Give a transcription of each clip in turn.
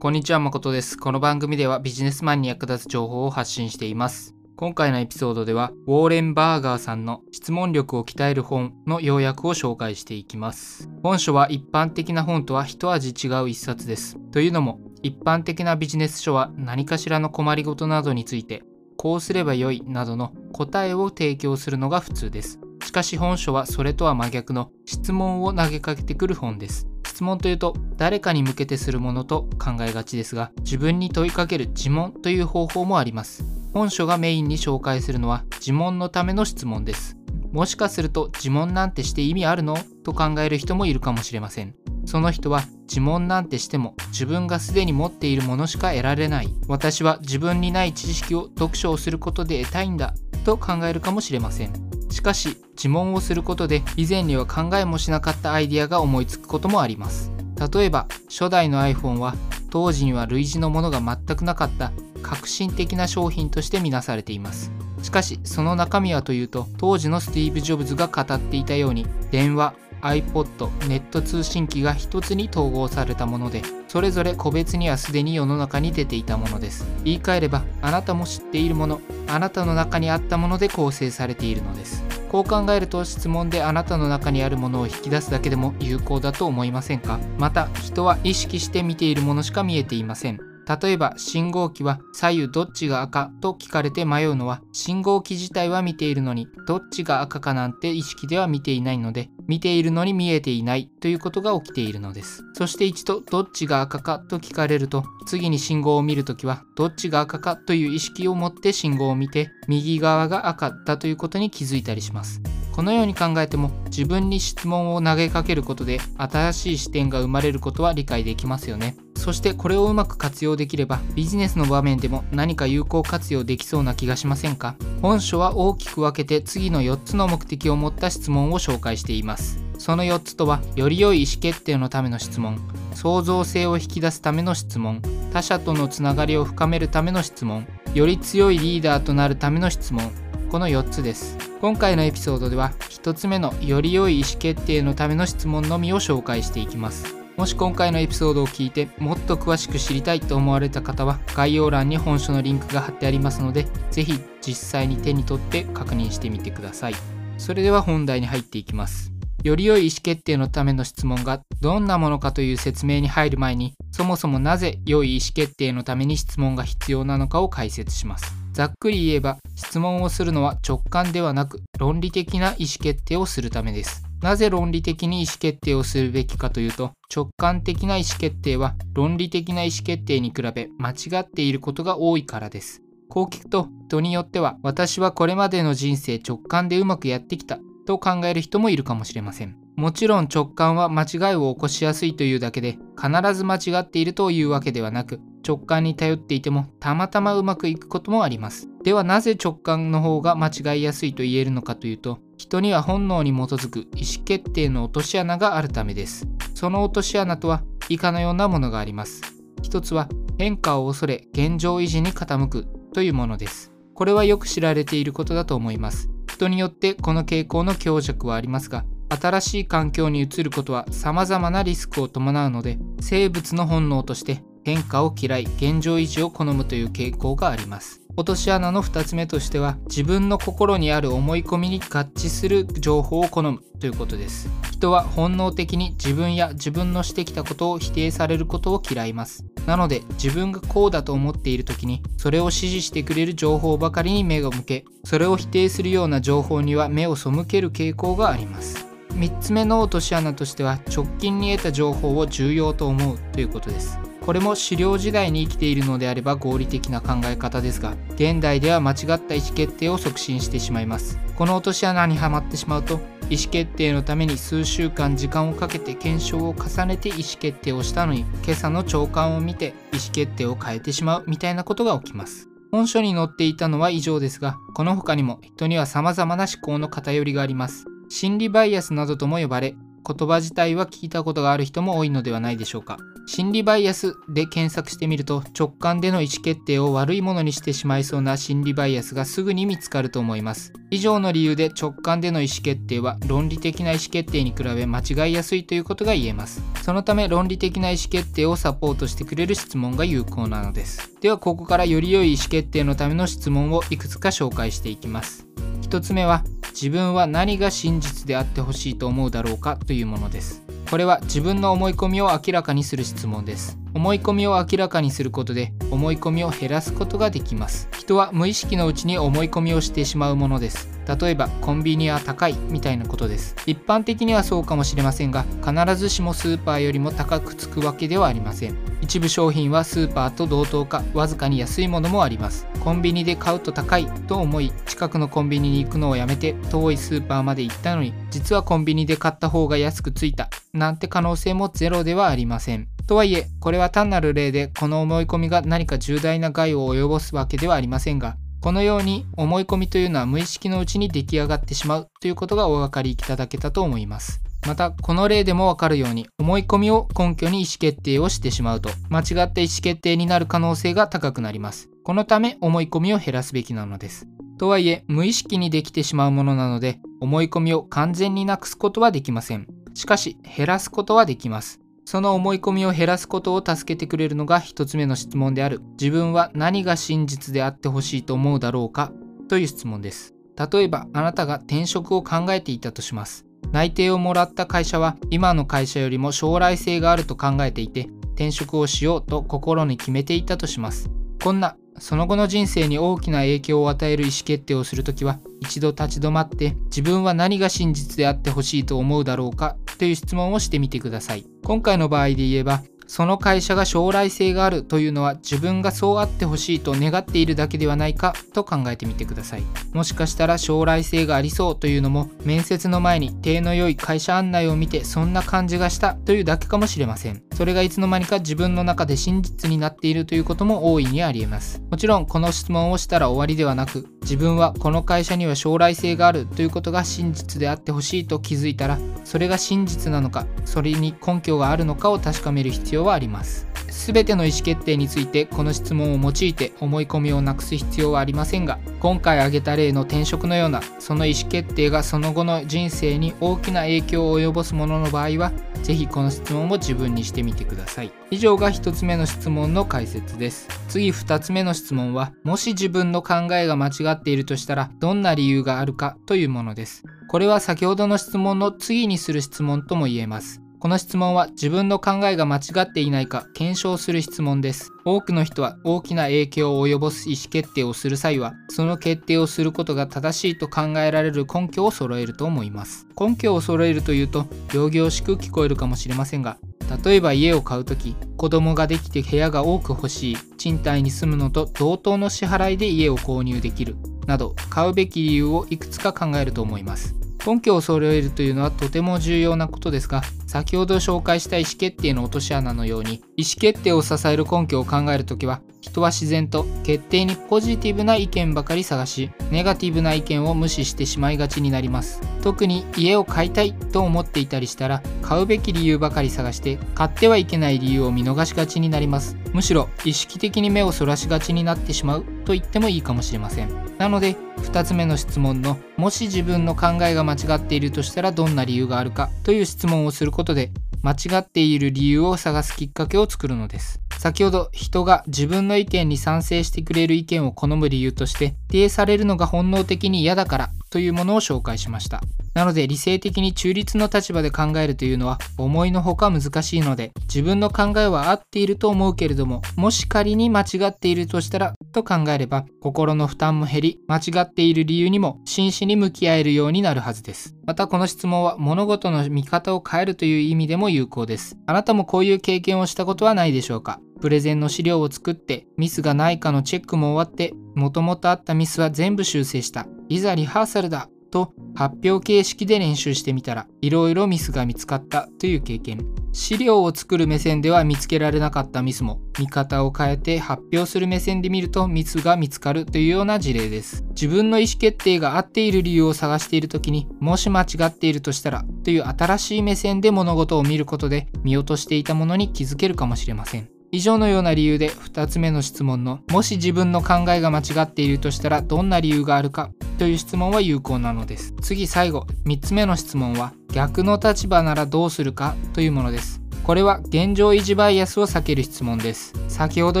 こんにちは、誠です。この番組ではビジネスマンに役立つ情報を発信しています。今回のエピソードでは、ウォーレン・バーガーさんの質問力を鍛える本の要約を紹介していきます。本書は一般的な本とは一味違う一冊です。というのも、一般的なビジネス書は何かしらの困りごとなどについて、こうすればよいなどの答えを提供するのが普通です。しかし本書はそれとは真逆の質問を投げかけてくる本です。質問というと誰かに向けてするものと考えがちですが自分に問いかける自問という方法もあります。本書がメインに紹介するのは自問のための質問です。もしかすると自問なんてして意味あるの？と考える人もいるかもしれません。その人は自問なんてしても自分がすでに持っているものしか得られない。私は自分にない知識を読書をすることで得たいんだ。と考えるかもしれません。しかし自問をすることで以前には考えもしなかったアイデアが思いつくこともあります。例えば初代の iPhone は当時には類似のものが全くなかった革新的な商品として見なされています。しかしその中身はというと当時のスティーブ・ジョブズが語っていたように電話 iPod ネット通信機が一つに統合されたものでそれぞれ個別にはすでに世の中に出ていたものです。言い換えればあなたも知っているものあなたの中にあったもので構成されているのです。こう考えると質問であなたの中にあるものを引き出すだけでも有効だと思いませんか？また人は意識して見ているものしか見えていません。例えば信号機は左右どっちが赤と聞かれて迷うのは信号機自体は見ているのにどっちが赤かなんて意識では見ていないので見ているのに見えていないということが起きているのです。そして一度どっちが赤かと聞かれると次に信号を見るときはどっちが赤かという意識を持って信号を見て右側が赤だということに気づいたりします。このように考えても自分に質問を投げかけることで新しい視点が生まれることは理解できますよね。そしてこれをうまく活用できればビジネスの場面でも何か有効活用できそうな気がしませんか？本書は大きく分けて次の4つの目的を持った質問を紹介しています。その4つとはより良い意思決定のための質問。創造性を引き出すための質問。他者とのつながりを深めるための質問。より強いリーダーとなるための質問。この4つです。今回のエピソードでは1つ目のより良い意思決定のための質問のみを紹介していきます。もし今回のエピソードを聞いてもっと詳しく知りたいと思われた方は概要欄に本書のリンクが貼ってありますのでぜひ実際に手に取って確認してみてください。それでは本題に入っていきます。より良い意思決定のための質問がどんなものかという説明に入る前にそもそもなぜ良い意思決定のために質問が必要なのかを解説します。ざっくり言えば質問をするのは直感ではなく論理的な意思決定をするためです。なぜ論理的に意思決定をするべきかというと直感的な意思決定は論理的な意思決定に比べ間違っていることが多いからです。こう聞くと人によっては私はこれまでの人生直感でうまくやってきたと考える人もいるかもしれません。もちろん直感は間違いを起こしやすいというだけで必ず間違っているというわけではなく直感に頼っていてもたまたまうまくいくこともあります。ではなぜ直感の方が間違いやすいと言えるのかというと人には本能に基づく意思決定の落とし穴があるためです。その落とし穴とは以下のようなものがあります。一つは変化を恐れ現状維持に傾くというものです。これはよく知られていることだと思います。人によってこの傾向の強弱はありますが新しい環境に移ることは様々なリスクを伴うので生物の本能として変化を嫌い現状維持を好むという傾向があります。落とし穴の2つ目としては自分の心にある思い込みに合致する情報を好むということです。人は本能的に自分や自分のしてきたことを否定されることを嫌います。なので自分がこうだと思っている時にそれを支持してくれる情報ばかりに目を向けそれを否定するような情報には目を背ける傾向があります。3つ目の落とし穴としては直近に得た情報を重要と思うということです。これも狩猟時代に生きているのであれば合理的な考え方ですが現代では間違った意思決定を促進してしまいます。この落とし穴にはまってしまうと意思決定のために数週間時間をかけて検証を重ねて意思決定をしたのに今朝の朝刊を見て意思決定を変えてしまうみたいなことが起きます。本書に載っていたのは以上ですがこの他にも人には様々な思考の偏りがあります。心理バイアスなどとも呼ばれ言葉自体は聞いたことがある人も多いのではないでしょうか。心理バイアスで検索してみると直感での意思決定を悪いものにしてしまいそうな心理バイアスがすぐに見つかると思います。以上の理由で直感での意思決定は論理的な意思決定に比べ間違いやすいということが言えます。そのため論理的な意思決定をサポートしてくれる質問が有効なのです。ではここからより良い意思決定のための質問をいくつか紹介していきます。1つ目は自分は何が真実であってほしいと思うだろうかというものです。これは自分の思い込みを明らかにする質問です。思い込みを明らかにすることで思い込みを減らすことができます。人は無意識のうちに思い込みをしてしまうものです。例えばコンビニは高いみたいなことです。一般的にはそうかもしれませんが必ずしもスーパーよりも高くつくわけではありません。一部商品はスーパーと同等かわずかに安いものもあります。コンビニで買うと高いと思い近くのコンビニに行くのをやめて遠いスーパーまで行ったのに実はコンビニで買った方が安くついた。なんて可能性もゼロではありませんとはいえこれは単なる例でこの思い込みが何か重大な害を及ぼすわけではありませんがこのように思い込みというのは無意識のうちに出来上がってしまうということがお分かりいただけたと思います。またこの例でもわかるように思い込みを根拠に意思決定をしてしまうと間違った意思決定になる可能性が高くなります。このため思い込みを減らすべきなのです。とはいえ無意識にできてしまうものなので思い込みを完全になくすことはできません。しかし減らすことはできます。その思い込みを減らすことを助けてくれるのが1つ目の質問である。自分は何が真実であってほしいと思うだろうか？という質問です。例えばあなたが転職を考えていたとします。内定をもらった会社は今の会社よりも将来性があると考えていて転職をしようと心に決めていたとします。こんなその後の人生に大きな影響を与える意思決定をするときは一度立ち止まって自分は何が真実であってほしいと思うだろうか？という質問をしてみてください。今回の場合で言えばその会社が将来性があるというのは自分がそうあってほしいと願っているだけではないかと考えてみてください。もしかしたら将来性がありそうというのも面接の前に手の良い会社案内を見てそんな感じがしたというだけかもしれません。それがいつの間にか自分の中で真実になっているということも大いにありえます。もちろんこの質問をしたら終わりではなく自分はこの会社には将来性があるということが真実であってほしいと気づいたらそれが真実なのかそれに根拠があるのかを確かめる必要はあります。全ての意思決定についてこの質問を用いて思い込みをなくす必要はありませんが今回挙げた例の転職のようなその意思決定がその後の人生に大きな影響を及ぼすものの場合は是非この質問を自分にしてみてください。以上が1つ目の質問の解説です。次2つ目の質問はもし自分の考えが間違っているとしたらどんな理由があるかというものです。これは先ほどの質問の次にする質問とも言えます。この質問は自分の考えが間違っていないか検証する質問です。多くの人は大きな影響を及ぼす意思決定をする際は、その決定をすることが正しいと考えられる根拠を揃えると思います。根拠を揃えるというと、仰々しく聞こえるかもしれませんが、例えば家を買う時子供ができて部屋が多く欲しい賃貸に住むのと同等の支払いで家を購入できるなど買うべき理由をいくつか考えると思います根拠を揃えるというのはとても重要なことですが先ほど紹介した意思決定の落とし穴のように意思決定を支える根拠を考えるときは人は自然と決定にポジティブな意見ばかり探しネガティブな意見を無視してしまいがちになります。特に家を買いたいと思っていたりしたら買うべき理由ばかり探して買ってはいけない理由を見逃しがちになります。むしろ意識的に目をそらしがちになってしまうと言ってもいいかもしれません。なので2つ目の質問のもし自分の考えが間違っているとしたらどんな理由があるかという質問をすることで間違っている理由を探すきっかけを作るのです。先ほど人が自分の意見に賛成してくれる意見を好む理由として否定されるのが本能的に嫌だからというものを紹介しました。なので理性的に中立の立場で考えるというのは思いのほか難しいので自分の考えは合っていると思うけれどももし仮に間違っているとしたらと考えれば心の負担も減り間違っている理由にも真摯に向き合えるようになるはずです。またこの質問は物事の見方を変えるという意味でも有効です。あなたもこういう経験をしたことはないでしょうか？プレゼンの資料を作ってミスがないかのチェックも終わってもともとあったミスは全部修正した。いざリハーサルだ。と発表形式で練習してみたらいろいろミスが見つかったという経験。資料を作る目線では見つけられなかったミスも見方を変えて発表する目線で見るとミスが見つかるというような事例です。自分の意思決定が合っている理由を探している時にもし間違っているとしたらという新しい目線で物事を見ることで見落としていたものに気づけるかもしれません。以上のような理由で2つ目の質問のもし自分の考えが間違っているとしたらどんな理由があるかという質問は有効なのです。次最後3つ目の質問は逆の立場ならどうするかというものです。これは現状維持バイアスを避ける質問です。先ほど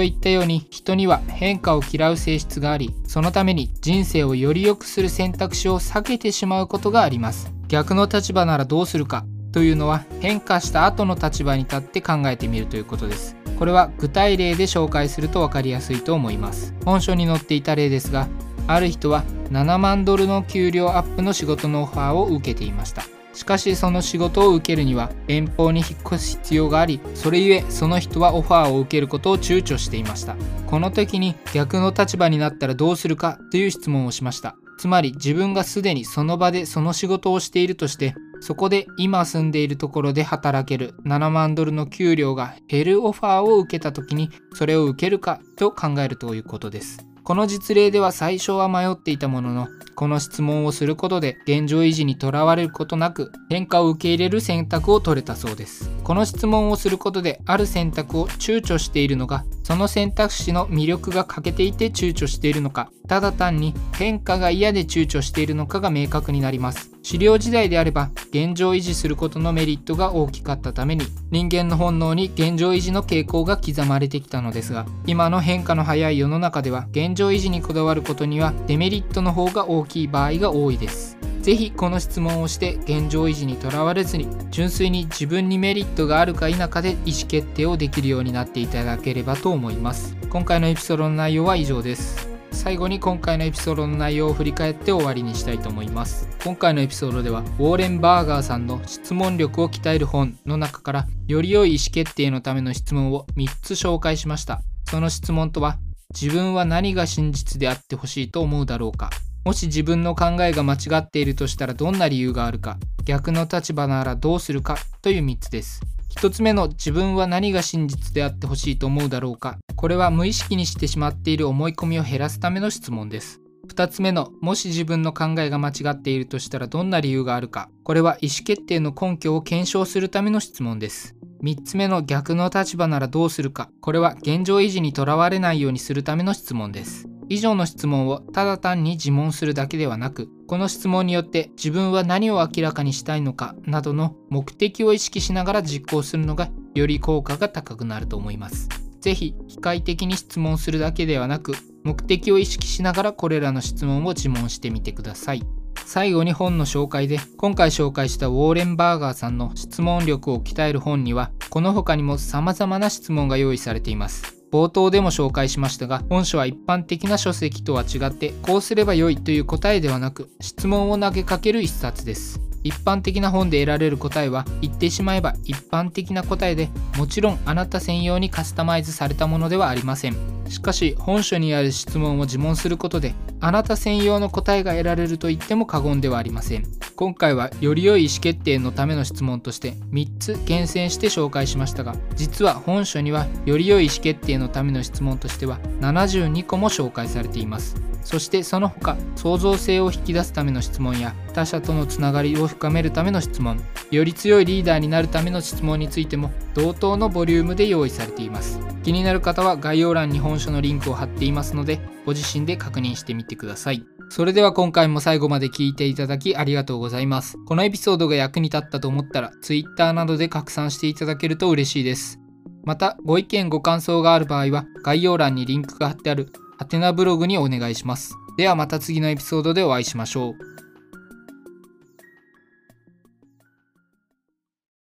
言ったように人には変化を嫌う性質がありそのために人生をより良くする選択肢を避けてしまうことがあります。逆の立場ならどうするかというのは変化した後の立場に立って考えてみるということです。これは具体例で紹介すると分かりやすいと思います。本書に載っていた例ですがある人は7万ドルの給料アップの仕事のオファーを受けていました。しかしその仕事を受けるには遠方に引っ越す必要がありそれゆえその人はオファーを受けることを躊躇していました。この時に逆の立場になったらどうするかという質問をしました。つまり自分がすでにその場でその仕事をしているとしてそこで今住んでいるところで働ける7万ドルの給料が減るオファーを受けた時にそれを受けるかと考えるということです。この実例では最初は迷っていたもののこの質問をすることで現状維持にとらわれることなく変化を受け入れる選択を取れたそうですこの質問をすることである選択を躊躇しているのがその選択肢の魅力が欠けていて躊躇しているのかただ単に変化が嫌で躊躇しているのかが明確になります。狩猟時代であれば現状維持することのメリットが大きかったために人間の本能に現状維持の傾向が刻まれてきたのですが今の変化の早い世の中では現状維持にこだわることにはデメリットの方が大きい場合が多いです。ぜひこの質問をして現状維持にとらわれずに純粋に自分にメリットがあるか否かで意思決定をできるようになっていただければと思います。今回のエピソードの内容は以上です。最後に今回のエピソードの内容を振り返って終わりにしたいと思います。今回のエピソードではウォーレン・バーガーさんの質問力を鍛える本の中からより良い意思決定のための質問を3つ紹介しました。その質問とは自分は何が真実であってほしいと思うだろうか。もし自分の考えが間違っているとしたらどんな理由があるか逆の立場ならどうするかという3つです。1つ目の自分は何が真実であってほしいと思うだろうかこれは無意識にしてしまっている思い込みを減らすための質問です。2つ目のもし自分の考えが間違っているとしたらどんな理由があるかこれは意思決定の根拠を検証するための質問です。3つ目の逆の立場ならどうするかこれは現状維持にとらわれないようにするための質問です。以上の質問をただ単に自問するだけではなくこの質問によって自分は何を明らかにしたいのかなどの目的を意識しながら実行するのがより効果が高くなると思います。是非機械的に質問するだけではなく目的を意識しながらこれらの質問を自問してみてください。最後に本の紹介で今回紹介したウォーレン・バーガーさんの質問力を鍛える本にはこの他にも様々な質問が用意されています。冒頭でも紹介しましたが本書は一般的な書籍とは違ってこうすればよいという答えではなく質問を投げかける一冊です。一般的な本で得られる答えは言ってしまえば一般的な答えでもちろんあなた専用にカスタマイズされたものではありません。しかし本書にある質問を自問することであなた専用の答えが得られると言っても過言ではありません。今回はより良い意思決定のための質問として3つ厳選して紹介しましたが実は本書にはより良い意思決定のための質問としては72個も紹介されています。そしてその他創造性を引き出すための質問や他者とのつながりを深めるための質問より強いリーダーになるための質問についても同等のボリュームで用意されています。気になる方は概要欄に本書のリンクを貼っていますのでご自身で確認してみてください。それでは今回も最後まで聞いていただきありがとうございます。このエピソードが役に立ったと思ったら Twitter などで拡散していただけると嬉しいです。また、ご意見ご感想がある場合は概要欄にリンクが貼ってあるハテナブログにお願いします。ではまた次のエピソードでお会いしましょう。